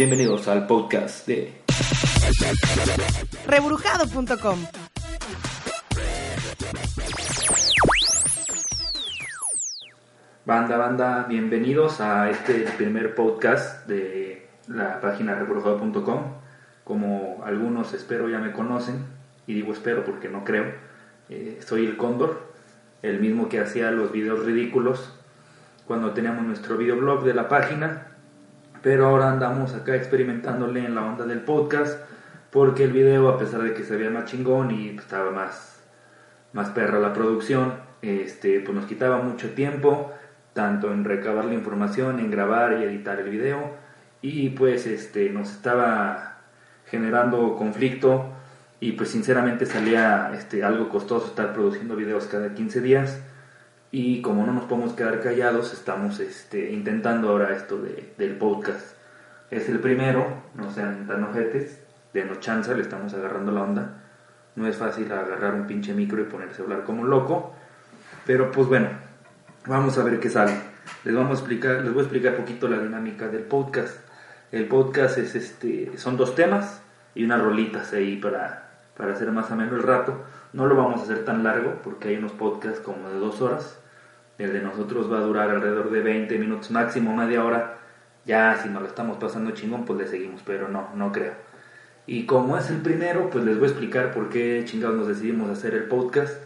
Bienvenidos al podcast de rebrujado.com. Banda, banda, bienvenidos a este primer podcast de la página rebrujado.com. Como algunos espero ya me conocen, y digo espero porque no creo, eh, soy el Cóndor, el mismo que hacía los videos ridículos cuando teníamos nuestro videoblog de la página, pero ahora andamos acá experimentándole en la onda del podcast porque el video, a pesar de que se veía más chingón y estaba más, más perra la producción, este, pues nos quitaba mucho tiempo, tanto en recabar la información, en grabar y editar el video, y pues este, nos estaba generando conflicto y pues sinceramente salía este, algo costoso estar produciendo videos cada 15 días y como no nos podemos quedar callados estamos este, intentando ahora esto de, del podcast. Es el primero, no sean tan ojetes, denos chance, le estamos agarrando la onda. No es fácil agarrar un pinche micro y ponerse a hablar como un loco, pero pues bueno, vamos a ver qué sale. Les vamos a explicar, les voy a explicar un poquito la dinámica del podcast. El podcast es este, son dos temas y unas rolitas ahí para, para hacer más o menos el rato. No lo vamos a hacer tan largo porque hay unos podcasts como de dos horas. El de nosotros va a durar alrededor de 20 minutos, máximo media hora. Ya si nos lo estamos pasando chingón, pues le seguimos, pero no, no creo. Y como es el primero, pues les voy a explicar por qué chingados nos decidimos hacer el podcast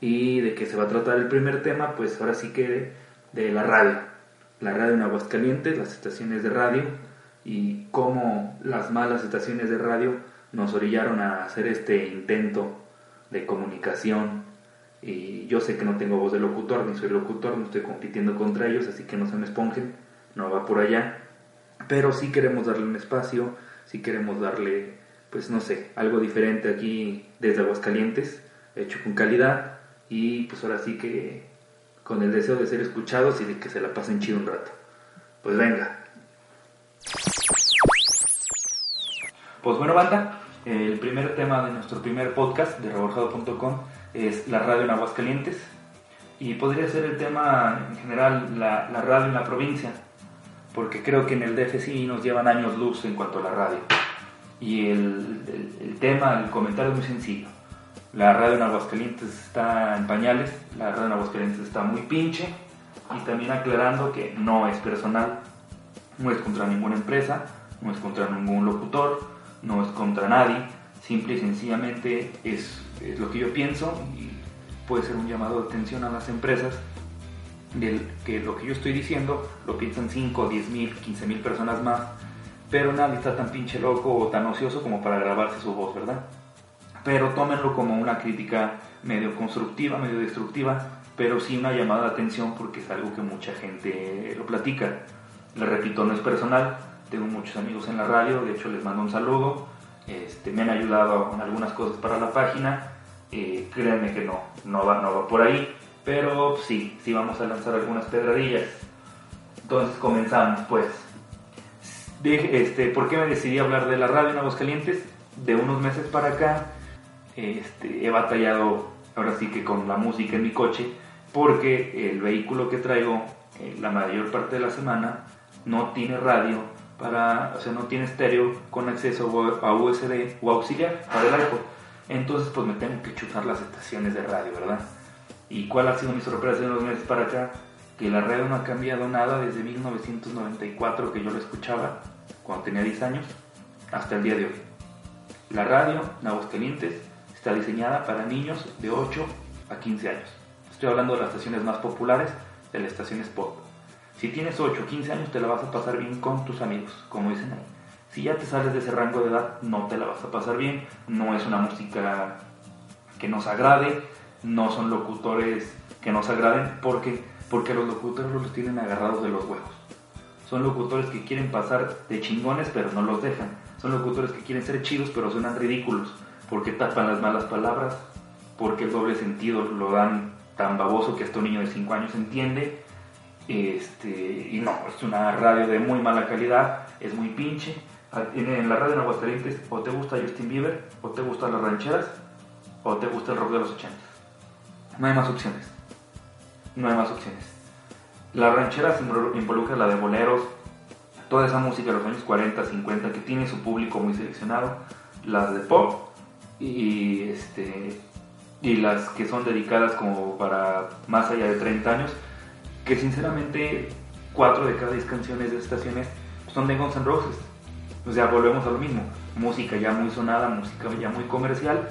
y de qué se va a tratar el primer tema, pues ahora sí que de la radio. La radio en Aguascalientes, las estaciones de radio y cómo las malas estaciones de radio nos orillaron a hacer este intento de comunicación. Y yo sé que no tengo voz de locutor, ni soy locutor, no estoy compitiendo contra ellos, así que no se me esponjen, no va por allá. Pero sí queremos darle un espacio, sí queremos darle pues no sé, algo diferente aquí desde Aguascalientes, hecho con calidad y pues ahora sí que con el deseo de ser escuchados y de que se la pasen chido un rato. Pues venga. Pues bueno, banda, el primer tema de nuestro primer podcast de reborjado.com es la radio en Aguascalientes y podría ser el tema en general la, la radio en la provincia, porque creo que en el DF sí nos llevan años luz en cuanto a la radio. Y el, el, el, tema, el comentario es muy sencillo. La radio en Aguascalientes está en pañales, la radio en Aguascalientes está muy pinche y también aclarando que no es personal, no es contra ninguna empresa, no es contra ningún locutor, no es contra nadie, simple y sencillamente es, es lo que yo pienso y puede ser un llamado de atención a las empresas del que lo que yo estoy diciendo lo piensan 5, 10 mil, 15 mil personas más pero nadie está tan pinche loco o tan ocioso como para grabarse su voz, ¿verdad? Pero tómenlo como una crítica medio constructiva, medio destructiva, pero sí una llamada de atención porque es algo que mucha gente lo platica. Le repito, no es personal, tengo muchos amigos en la radio, de hecho les mando un saludo, este, me han ayudado en algunas cosas para la página, eh, créanme que no, no va, no va por ahí, pero sí, sí vamos a lanzar algunas pedradillas. Entonces comenzamos pues de, este, ¿por qué me decidí hablar de la radio en Aguascalientes? De unos meses para acá este, he batallado ahora sí que con la música en mi coche porque el vehículo que traigo eh, la mayor parte de la semana no tiene radio para, o sea, no tiene estéreo con acceso a USB o auxiliar para el iPod. Entonces pues me tengo que chutar las estaciones de radio, ¿verdad? ¿Y cuál ha sido mi sorpresa en unos meses para acá? que la radio no ha cambiado nada desde 1994 que yo lo escuchaba cuando tenía 10 años hasta el día de hoy. La radio en está diseñada para niños de 8 a 15 años. Estoy hablando de las estaciones más populares, de las estaciones pop. Si tienes 8 o 15 años te la vas a pasar bien con tus amigos, como dicen ahí. Si ya te sales de ese rango de edad, no te la vas a pasar bien. No es una música que nos agrade, no son locutores que nos agraden, porque porque los locutores los tienen agarrados de los huevos. Son locutores que quieren pasar de chingones pero no los dejan. Son locutores que quieren ser chidos pero suenan ridículos porque tapan las malas palabras, porque el doble sentido lo dan tan baboso que hasta un niño de 5 años entiende. Este, y no, es una radio de muy mala calidad, es muy pinche. En la radio en Aguascalientes o te gusta Justin Bieber, o te gustan las rancheras, o te gusta el rock de los 80. No hay más opciones no hay más opciones. La ranchera involucra la de boleros, toda esa música de los años 40, 50 que tiene su público muy seleccionado, las de pop y, este, y las que son dedicadas como para más allá de 30 años, que sinceramente 4 de cada 10 canciones de estaciones son de Guns N' Roses. O sea, volvemos a lo mismo, música ya muy sonada, música ya muy comercial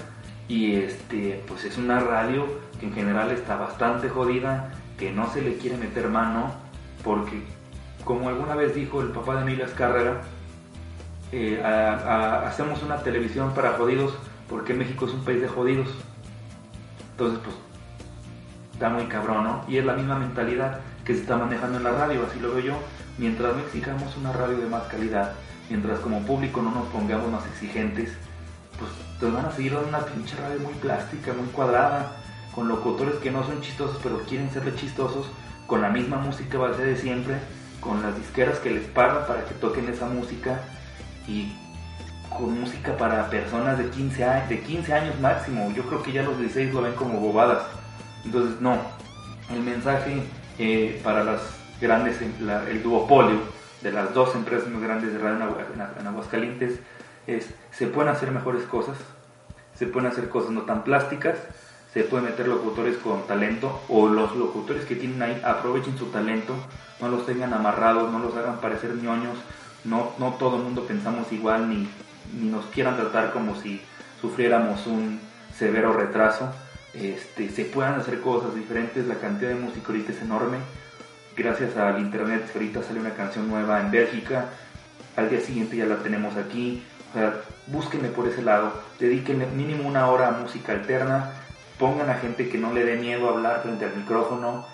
y este pues es una radio que en general está bastante jodida, que no se le quiere meter mano porque como alguna vez dijo el papá de Emilia Carrera, eh, hacemos una televisión para jodidos porque México es un país de jodidos. Entonces, pues, está muy cabrón, ¿no? Y es la misma mentalidad que se está manejando en la radio, así lo veo yo. Mientras no exijamos una radio de más calidad, mientras como público no nos pongamos más exigentes, pues te van a seguir dando una pinche radio muy plástica, muy cuadrada, con locutores que no son chistosos pero quieren serle chistosos, con la misma música base de siempre, con las disqueras que les pagan para que toquen esa música y con música para personas de 15 años, de 15 años máximo. Yo creo que ya los 16 lo ven como bobadas. Entonces, no. El mensaje eh, para las grandes, el duopolio de las dos empresas más grandes de radio en Aguascalientes es, se pueden hacer mejores cosas, se pueden hacer cosas no tan plásticas, se pueden meter locutores con talento o los locutores que tienen ahí aprovechen su talento, no los tengan amarrados, no los hagan parecer ñoños, no, no todo el mundo pensamos igual ni, ni nos quieran tratar como si sufriéramos un severo retraso. Este, se puedan hacer cosas diferentes, la cantidad de música ahorita es enorme. Gracias al internet ahorita sale una canción nueva en Bélgica, al día siguiente ya la tenemos aquí. O sea, búsquenle por ese lado, dedíquenle mínimo una hora a música alterna, pongan a gente que no le dé miedo hablar frente al micrófono,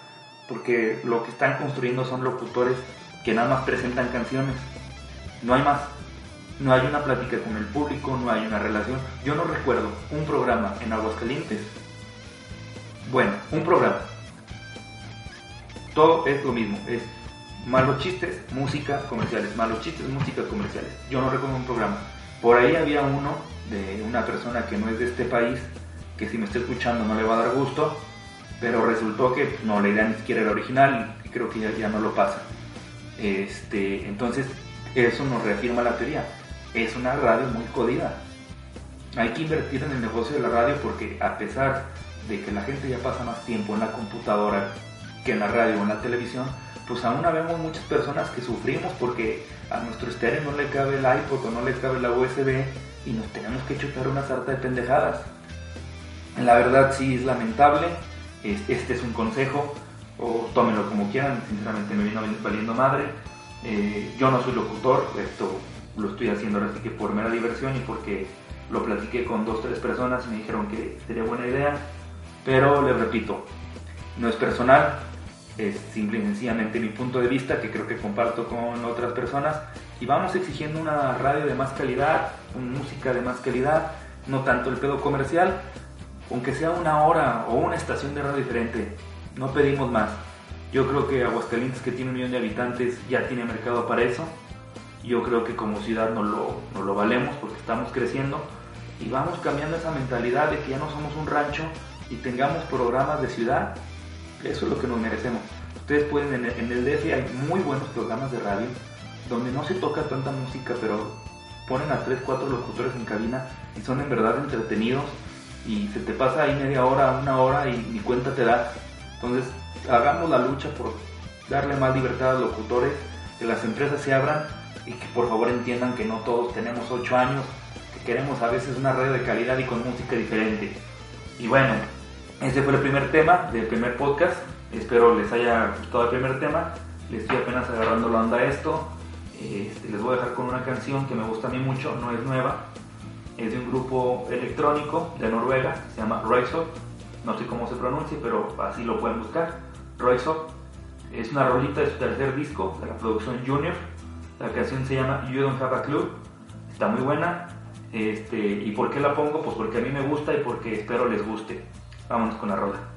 porque lo que están construyendo son locutores que nada más presentan canciones. No hay más. No hay una plática con el público, no hay una relación. Yo no recuerdo un programa en Aguascalientes. Bueno, un programa. Todo es lo mismo. Es malos chistes, música, comerciales. Malos chistes, música, comerciales. Yo no recuerdo un programa. Por ahí había uno de una persona que no es de este país, que si me está escuchando no le va a dar gusto, pero resultó que no, la idea ni siquiera era original y creo que ya, ya no lo pasa. Este, entonces, eso nos reafirma la teoría. Es una radio muy jodida. Hay que invertir en el negocio de la radio porque a pesar de que la gente ya pasa más tiempo en la computadora que en la radio o en la televisión, pues aún vemos muchas personas que sufrimos porque a nuestro estéreo no le cabe el iPod o no le cabe la USB y nos tenemos que chutar una sarta de pendejadas. La verdad sí es lamentable, este es un consejo, o tómenlo como quieran, sinceramente me vino valiendo madre. Eh, yo no soy locutor, esto lo estoy haciendo ahora sí que por mera diversión y porque lo platiqué con dos, tres personas y me dijeron que sería buena idea, pero les repito, no es personal, es simple y sencillamente mi punto de vista que creo que comparto con otras personas y vamos exigiendo una radio de más calidad, una música de más calidad, no tanto el pedo comercial, aunque sea una hora o una estación de radio diferente, no pedimos más. Yo creo que Aguascalientes, que tiene un millón de habitantes, ya tiene mercado para eso. Yo creo que como ciudad no lo, no lo valemos porque estamos creciendo y vamos cambiando esa mentalidad de que ya no somos un rancho y tengamos programas de ciudad. Eso es lo que nos merecemos. Ustedes pueden, en el, en el hay muy buenos programas de radio donde no se toca tanta música, pero ponen a 3, 4 locutores en cabina y son en verdad entretenidos y se te pasa ahí media hora, una hora y ni cuenta te das. Entonces, hagamos la lucha por darle más libertad a los locutores, que las empresas se abran y que por favor entiendan que no todos tenemos 8 años, que queremos a veces una radio de calidad y con música diferente. Y bueno, ese fue el primer tema del primer podcast. Espero les haya gustado el primer tema. Les estoy apenas agarrando la onda a esto. Este, les voy a dejar con una canción que me gusta a mí mucho, no es nueva. Es de un grupo electrónico de Noruega, se llama Royce no sé cómo se pronuncia, pero así lo pueden buscar. Royce es una rolita de su tercer disco de la producción Junior. La canción se llama You Don't Have a Clue. Está muy buena. Este, ¿Y por qué la pongo? Pues porque a mí me gusta y porque espero les guste. Vámonos con la rola.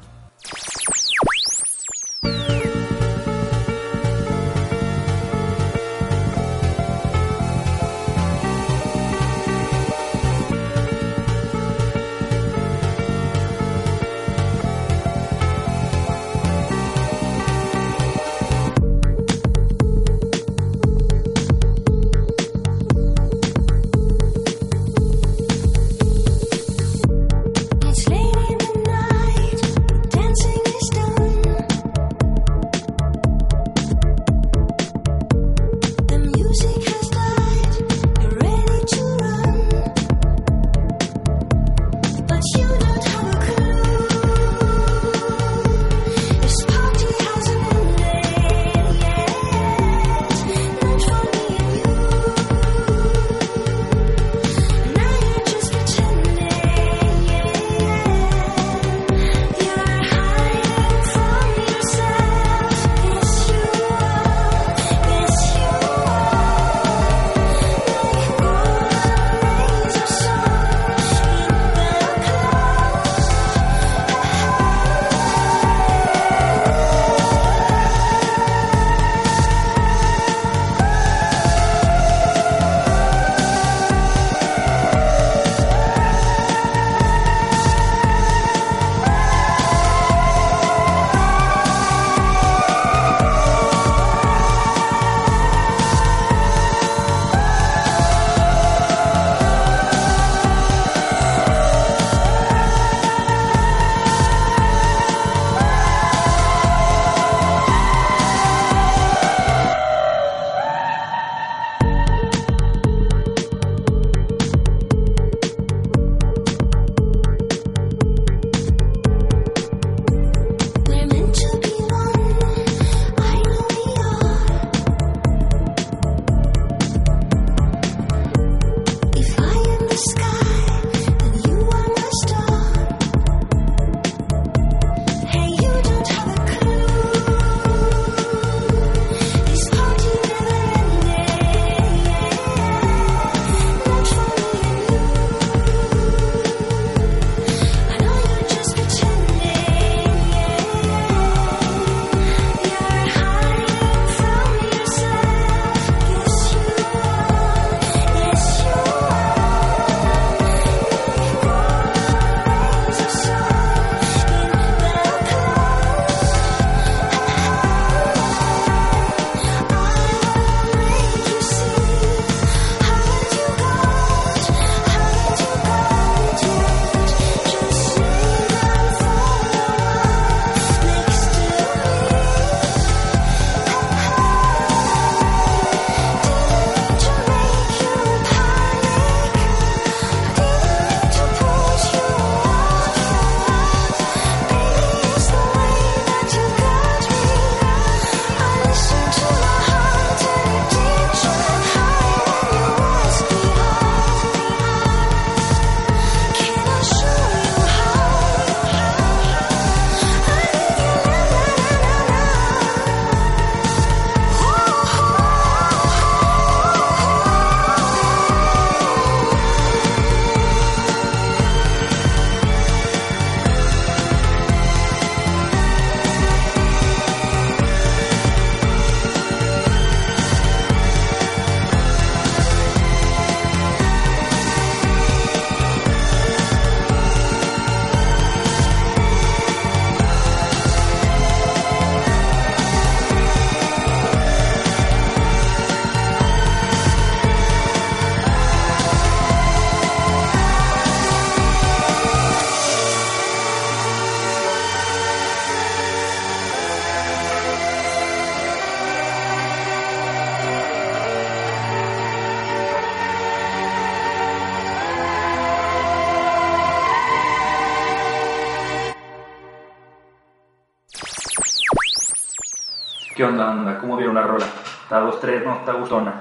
¿Qué onda, onda? ¿Cómo vieron la rola? Está 2-3, no, está gustona.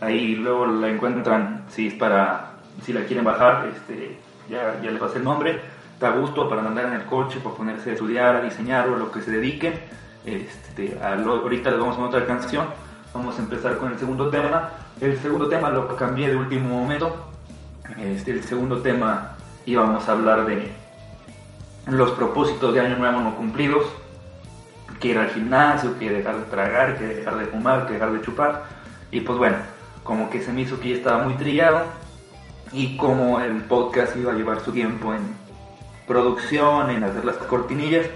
Ahí luego la encuentran, si es para, si la quieren bajar, este, ya, ya les pasé el nombre, está a gusto para andar en el coche, para ponerse a estudiar, a diseñar o lo que se dediquen. Este, a lo, ahorita les vamos a otra canción, vamos a empezar con el segundo tema. El segundo tema lo cambié de último momento. Este, el segundo tema íbamos a hablar de los propósitos de año nuevo no cumplidos, que ir al gimnasio, que dejar de tragar, que dejar de fumar, que dejar de chupar. Y pues bueno, como que se me hizo que ya estaba muy trillado y como el podcast iba a llevar su tiempo en producción, en hacer las cortinillas,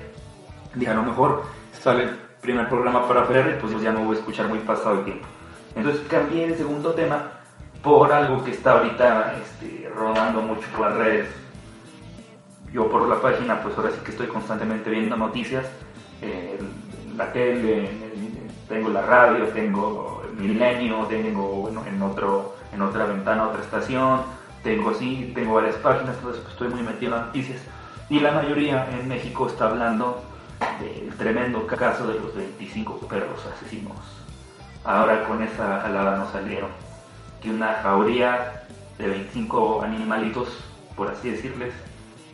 dije a lo mejor sale el primer programa para febrero y pues ya no voy a escuchar muy pasado el tiempo. Entonces cambié el segundo tema por algo que está ahorita este, rodando mucho por las redes. Yo por la página pues ahora sí que estoy constantemente viendo noticias, eh, la tele, tengo la radio, tengo Milenio, tengo bueno, en, otro, en otra ventana otra estación, tengo así, tengo varias páginas, entonces pues, estoy muy metido en noticias. Y la mayoría en México está hablando del tremendo caso de los 25 perros asesinos. Ahora con esa jalada nos salieron que una jauría de 25 animalitos, por así decirles,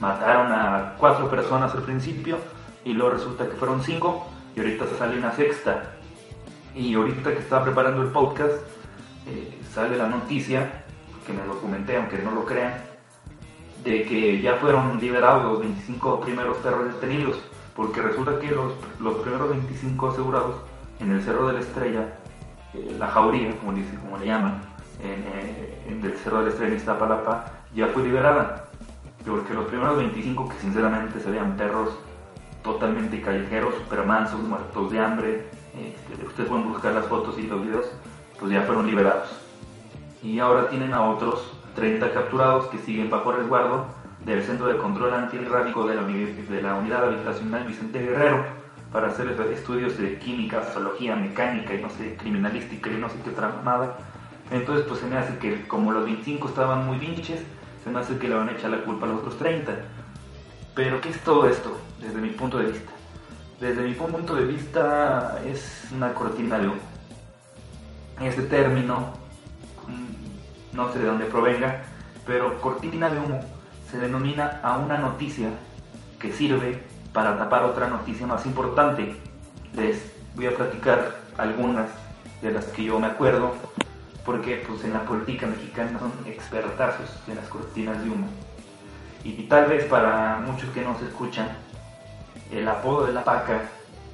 mataron a cuatro personas al principio y luego resulta que fueron cinco y ahorita sale una sexta. Y ahorita que estaba preparando el podcast, eh, sale la noticia, que me documenté, aunque no lo crean, de que ya fueron liberados los 25 primeros perros detenidos, porque resulta que los, los primeros 25 asegurados en el Cerro de la Estrella, eh, la jauría, como, dice, como le llaman, eh, en, el Cerro de la Estrella en Iztapalapa, ya fue liberada. Porque los primeros 25 que sinceramente se veían perros totalmente callejeros, super mansos, muertos de hambre, este, ustedes pueden buscar las fotos y los videos, pues ya fueron liberados. Y ahora tienen a otros 30 capturados que siguen bajo resguardo del Centro de Control Antirrábico de la, de la Unidad Habitacional Vicente Guerrero para hacer estudios de química, zoología, mecánica y no sé, criminalística y no sé qué otra nada. Entonces pues se me hace que como los 25 estaban muy pinches, se me hace que le van a echar la culpa a los otros 30. Pero ¿qué es todo esto desde mi punto de vista? Desde mi punto de vista es una cortina de humo. Este término, mm, no sé de dónde provenga, pero cortina de humo se denomina a una noticia que sirve para tapar otra noticia más importante. Les voy a platicar algunas de las que yo me acuerdo, porque pues en la política mexicana son expertazos en las cortinas de humo. Y, tal vez para muchos que no se escuchan, el apodo de la paca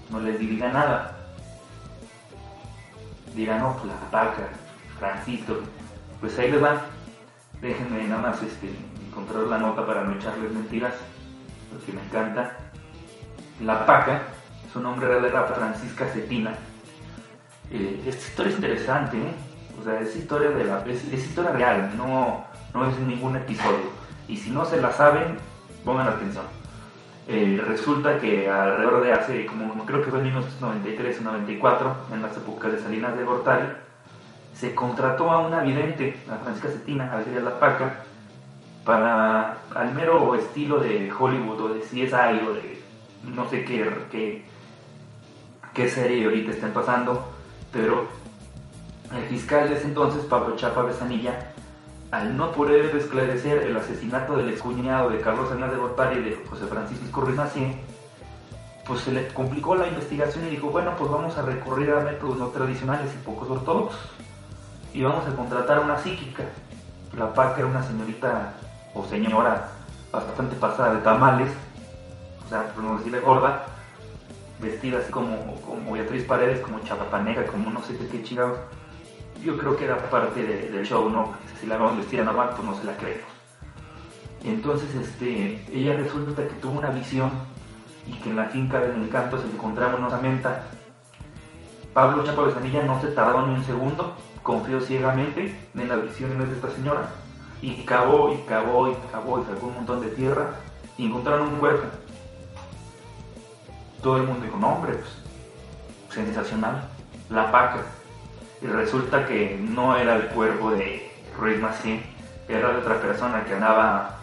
no les diga nada. Dirán, no, pues la paca, Francisco, pues ahí les van. Déjenme nada más este, encontrar la nota para no echarles mentiras, porque me encanta. La paca, su nombre real era Francisca Cetina. Eh, esta historia es interesante, ¿eh? o sea, es historia, de la, es, historia real, no, no es ningún episodio. Y si no se la saben, pongan atención. Eh, resulta que alrededor de hace, como creo que fue en 1993 o 94, en las épocas de Salinas de Gortari, se contrató a una vidente, a Francisca Cetina, a la Paca, para al mero estilo de Hollywood o de CSI o de no sé qué, qué, qué serie ahorita estén pasando, pero el fiscal de ese entonces, Pablo Chapa Besanilla, al no poder esclarecer el asesinato del excuñado de Carlos Hernández de Gortari y de José Francisco Ruiz pues se le complicó la investigación y dijo, bueno, pues vamos a recurrir a métodos no tradicionales y pocos ortodoxos. Y vamos a contratar a una psíquica. La Paca era una señorita o señora bastante pasada de tamales, o sea, por no decirle gorda, vestida así como, como Beatriz Paredes, como chapapanega, como no sé qué chingados yo creo que era parte del show, ¿no? Si la vamos a vestir a pues no se la creemos. Entonces este, ella resulta que tuvo una visión y que en la finca del encanto se encontraba una menta. Pablo Chapo Besanilla no se tardó ni un segundo, confió ciegamente en las visiones de esta señora. Y cavó y cavó y cavó y sacó un montón de tierra y encontraron un cuerpo. Todo el mundo dijo, no hombre, pues, sensacional, la paca y resulta que no era el cuerpo de Ruiz Massín, era de otra persona que andaba,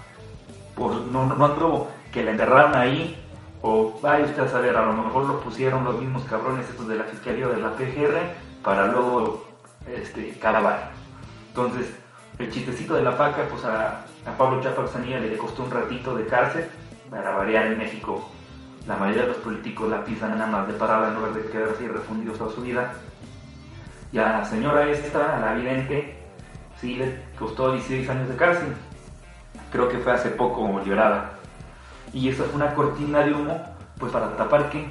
pues no, no andó, que la enterraron ahí O vaya usted a saber, a lo mejor lo pusieron los mismos cabrones estos de la Fiscalía o de la PGR para luego este, calabar. Entonces, el chistecito de la paca, pues a, Pablo Chapaxanilla le costó un ratito de cárcel, para variar en México. La mayoría de los políticos la pisan nada más de parada en lugar de quedarse refundidos toda su vida. Y a la señora esta, a la vidente, sí le costó 16 años de cárcel. Creo que fue hace poco liberada. Y eso fue una cortina de humo, pues para tapar qué?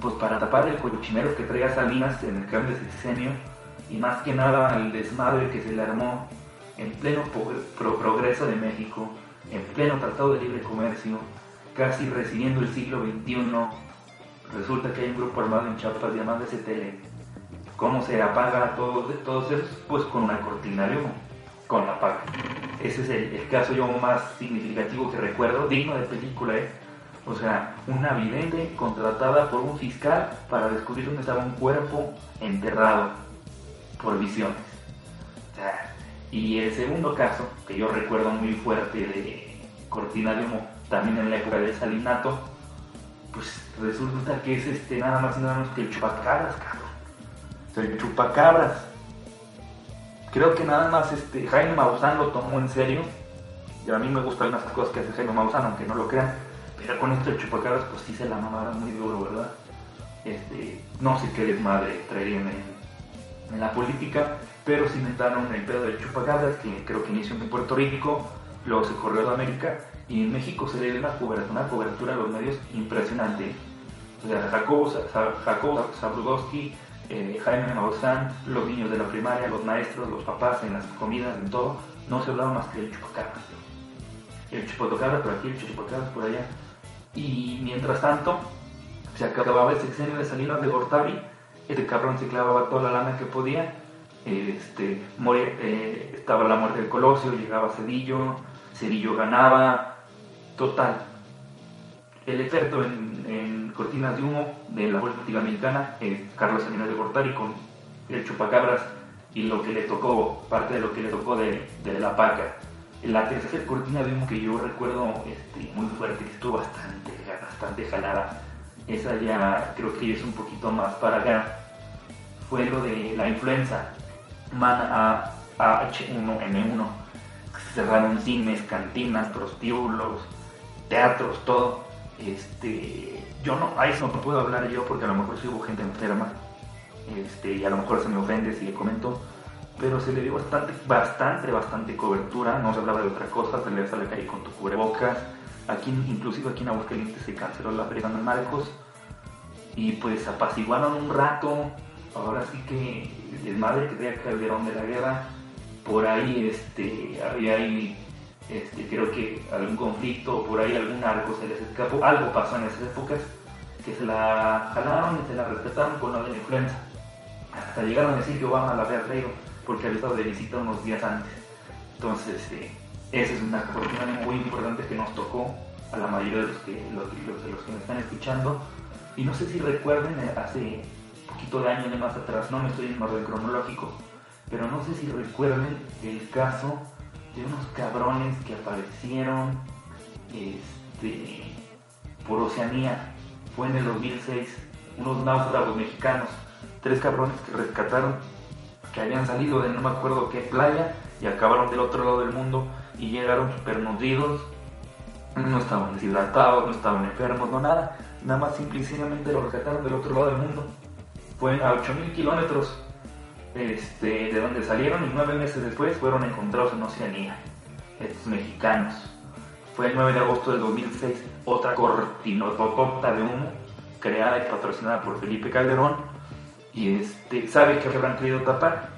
Pues para tapar el cochinero que traía Salinas en el cambio de sexenio y más que nada el desmadre que se le armó en pleno progreso de México, en pleno Tratado de Libre Comercio, casi recibiendo el siglo XXI. Resulta que hay un grupo armado en Chiapas llamado STL. ¿Cómo se apaga todo, todos esos? Pues con una cortina de humo, con la paga. Ese es el, caso yo más significativo que recuerdo, digno de película, ¿eh? O sea, una vidente contratada por un fiscal para descubrir dónde estaba un cuerpo enterrado por visiones. y el segundo caso, que yo recuerdo muy fuerte de Cortina de Humo, también en la época del Salinato, pues resulta que es este nada más y nada menos que el chupacabras, cabrón. El chupacabras. Creo que nada más este Jaime Maussan lo tomó en serio. Y a mí me gustan las cosas que hace Jaime Maussan, aunque no lo crean. Pero con esto el chupacabras, pues sí se la mamaron muy duro, ¿verdad? Este, no sé qué desmadre traerían en la política, pero se inventaron el pedo del chupacabras, que creo que inició en Puerto Rico, luego se corrió a América, y en México se le dio una cobertura, una cobertura a los medios impresionante. O sea, Jacobo, Jacobo Zabrudowski, eh, Jaime Maussan, los niños de la primaria, los maestros, los papás, en las comidas, en todo, no se hablaba más que del chupacabras. El chupacabras por aquí, el chupacabras por allá. Y mientras tanto, se acababa el sexenio de Salinas de Gortari, este cabrón se clavaba toda la lana que podía. Este, eh, estaba la muerte del Colosio, llegaba Cedillo, Cedillo ganaba, total. El experto en, cortinas de humo de la política mexicana es Carlos Salinas de Gortari con el chupacabras y lo que le tocó, parte de lo que le tocó de, la paca. La tercera cortina de humo que yo recuerdo este, muy fuerte, que estuvo bastante, bastante jalada, esa ya creo que es un poquito más para acá, fue lo de la influenza man H1N1. Cerraron cines, cantinas, prostíbulos, teatros, todo. Este, yo no, a eso no puedo hablar yo porque a lo mejor sí hubo gente enferma. Este, y a lo mejor se me ofende si le comento. Pero se le dio bastante, bastante, bastante cobertura. No se hablaba de otra cosa, se le a la calle con tu cubrebocas. Aquí, inclusive aquí en Aguascalientes se canceló la feria de Marcos. Y pues apaciguaron un rato ahora sí que el madre que traía Calderón de la guerra, por ahí este, había ahí, este, creo que algún conflicto, por ahí algún arco se les escapó, algo pasó en esas épocas, que se la jalaron y se la respetaron con la de influenza. Hasta llegaron a decir que Obama la había traído porque había estado de visita unos días antes. Entonces, este, esa es una oportunidad muy importante que nos tocó a la mayoría de los que, los, los, los que me están escuchando. Y no sé si recuerden, eh, hace poquito de años más atrás, no me estoy en orden cronológico, pero no sé si recuerden el caso de unos cabrones que aparecieron este, por Oceanía, fue en el 2006, unos náufragos mexicanos, tres cabrones que rescataron, que habían salido de no me acuerdo qué playa y acabaron del otro lado del mundo y llegaron super nutridos, no estaban deshidratados, no estaban enfermos, no nada, nada más simple y sencillamente lo rescataron del otro lado del mundo. Fue a 8.000 kilómetros este, de donde salieron y nueve meses después fueron encontrados en Oceanía, estos mexicanos. Fue el 9 de agosto del 2006, otra cortinotocota de humo creada y patrocinada por Felipe Calderón y este, sabe que habrán querido tapar,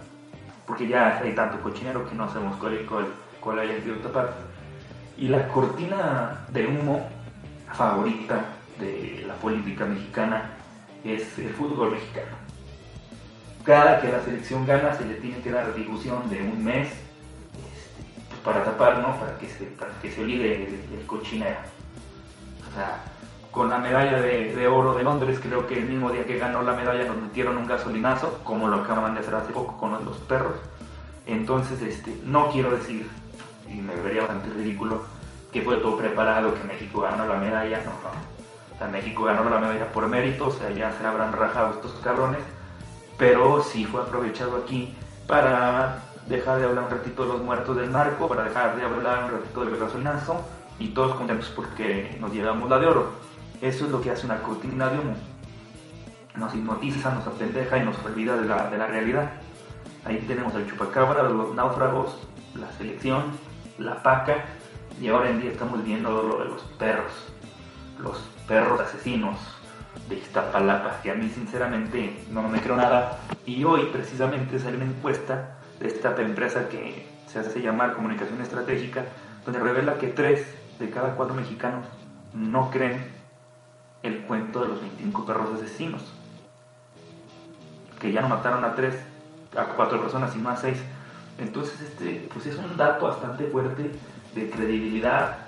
porque ya hay tanto cochinero que no sabemos cuál, cuál, cuál hayan querido tapar. Y la cortina de humo favorita de la política mexicana es el fútbol mexicano. Cada que la selección gana se le tiene que dar difusión de un mes este, para tapar, ¿no? Para que se, para que se olvide el, cochinero. O sea, con la medalla de, oro de Londres, creo que el mismo día que ganó la medalla nos metieron un gasolinazo, como lo acaban de hacer hace poco con los, perros. Entonces, este, no quiero decir, y me vería bastante ridículo, que fue todo preparado, que México ganó la medalla, no, no O México ganó la medalla por mérito, o sea, ya se habrán rajado estos cabrones, pero sí fue aprovechado aquí para dejar de hablar un ratito de los muertos del narco, para dejar de hablar un ratito del gasolinazo y todos contentos porque nos llevamos la de oro. Eso es lo que hace una cortina de humo. Nos hipnotiza, nos apendeja y nos olvida de la, de la realidad. Ahí tenemos al chupacabra, los náufragos, la selección, la paca y ahora en día estamos viendo lo de los perros, los perros asesinos de Iztapalapa, que a mí sinceramente no me creo nada. Y hoy precisamente sale una encuesta de esta empresa que se hace llamar Comunicación Estratégica, donde revela que tres de cada cuatro mexicanos no creen el cuento de los 25 perros asesinos. Que ya no mataron a tres, a cuatro personas, sino a seis. Entonces, este, pues es un dato bastante fuerte de credibilidad.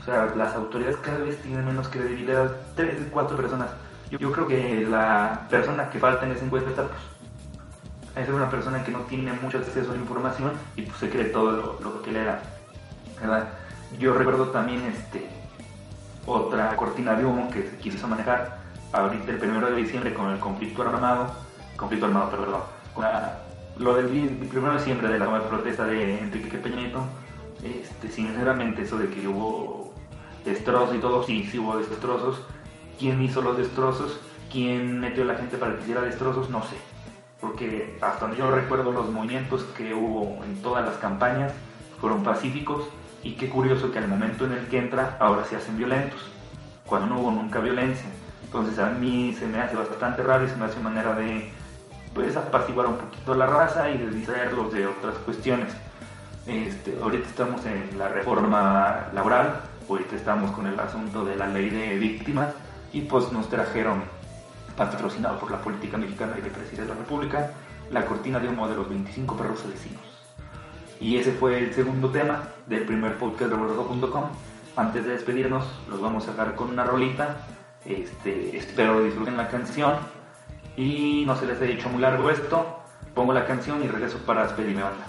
O sea, las autoridades cada vez tienen menos credibilidad. Tres de cuatro personas. Yo, creo que la persona que falta en esa encuesta, pues, es una persona que no tiene mucho acceso a la información y pues se cree todo lo, que le da. ¿verdad? Yo recuerdo también este, otra cortina de humo que se quiso manejar ahorita el primero de diciembre con el conflicto armado, conflicto armado, perdón, con lo del primero de diciembre de la protesta de Enrique Peña este, sinceramente eso de que hubo destrozos y todo, sí, sí hubo destrozos. ¿Quién hizo los destrozos? ¿Quién metió a la gente para que hiciera destrozos? No sé. Porque hasta donde yo recuerdo los movimientos que hubo en todas las campañas fueron pacíficos y qué curioso que al momento en el que entra ahora se hacen violentos, cuando no hubo nunca violencia. Entonces a mí se me hace bastante raro y se me hace manera de pues apaciguar un poquito la raza y de distraerlos de otras cuestiones. Este, ahorita estamos en la reforma laboral, ahorita estamos con el asunto de la ley de víctimas y pues nos trajeron, patrocinado por la política mexicana y el presidente de la República, la cortina de humo de los 25 perros asesinos. Y ese fue el segundo tema del primer podcast de Roberto.com. Antes de despedirnos, los vamos a dejar con una rolita. Este, espero disfruten la canción. Y no se les he dicho muy largo esto. Pongo la canción y regreso para despedirme, banda.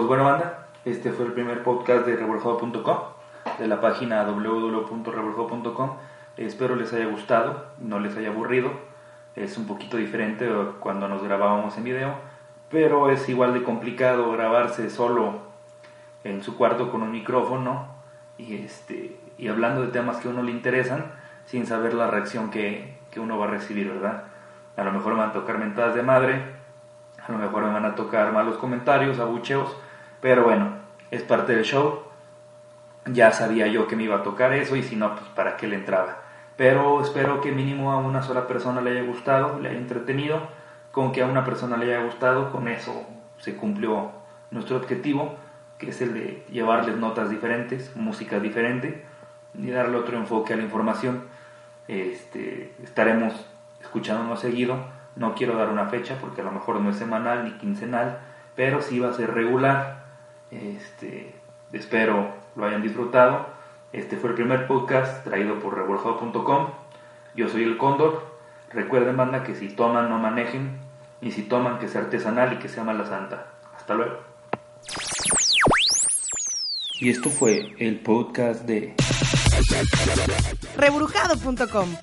Pues bueno, banda, este fue el primer podcast de reborjado.com, de la página www.reborjado.com. Espero les haya gustado, no les haya aburrido. Es un poquito diferente cuando nos grabábamos en video, pero es igual de complicado grabarse solo en su cuarto con un micrófono y, este, y hablando de temas que a uno le interesan sin saber la reacción que, que uno va a recibir, ¿verdad? A lo mejor me van a tocar mentadas de madre, a lo mejor me van a tocar malos comentarios, abucheos, pero bueno, es parte del show. Ya sabía yo que me iba a tocar eso y si no, pues para qué le entraba. Pero espero que mínimo a una sola persona le haya gustado, le haya entretenido. Con que a una persona le haya gustado, con eso se cumplió nuestro objetivo, que es el de llevarles notas diferentes, música diferente y darle otro enfoque a la información. Este, estaremos escuchándonos seguido. No quiero dar una fecha porque a lo mejor no es semanal ni quincenal, pero sí va a ser regular. Este, espero lo hayan disfrutado. Este fue el primer podcast traído por revoljado.com. Yo soy el Cóndor. Recuerden, banda, que si toman, no manejen. Y si toman, que sea artesanal y que sea mala santa. Hasta luego. Y esto fue el podcast de rebrujado.com.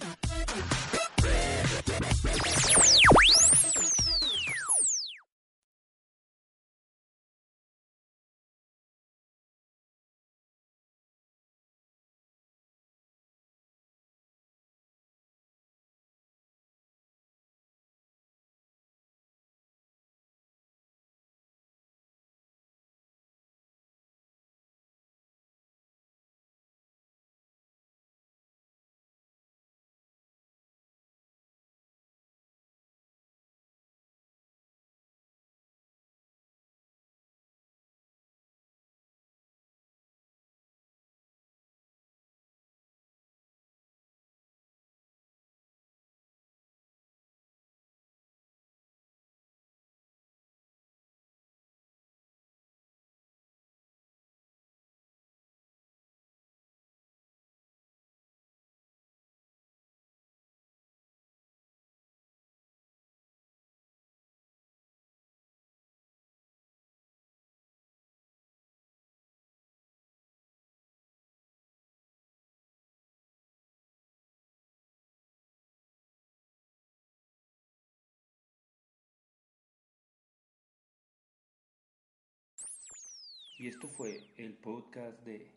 Y esto fue el podcast de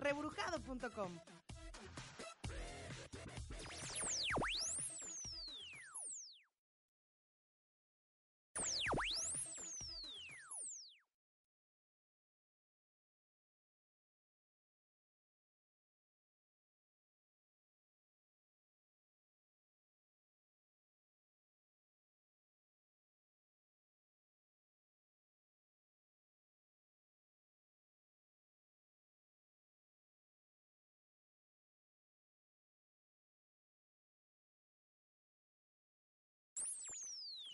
rebrujado.com.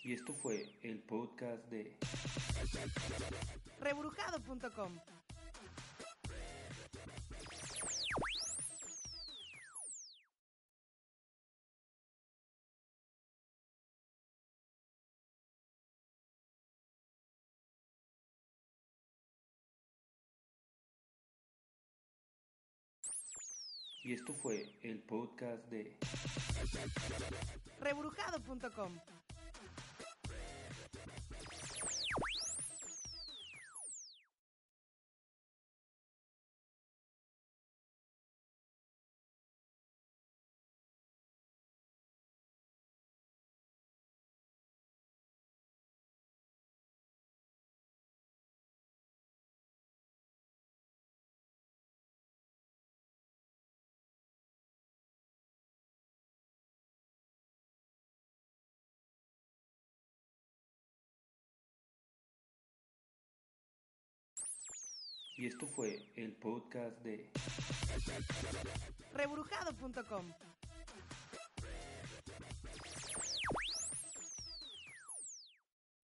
Y esto fue el podcast de rebrujado.com. Y esto fue el podcast de rebrujado.com. Y esto fue el podcast de rebrujado.com.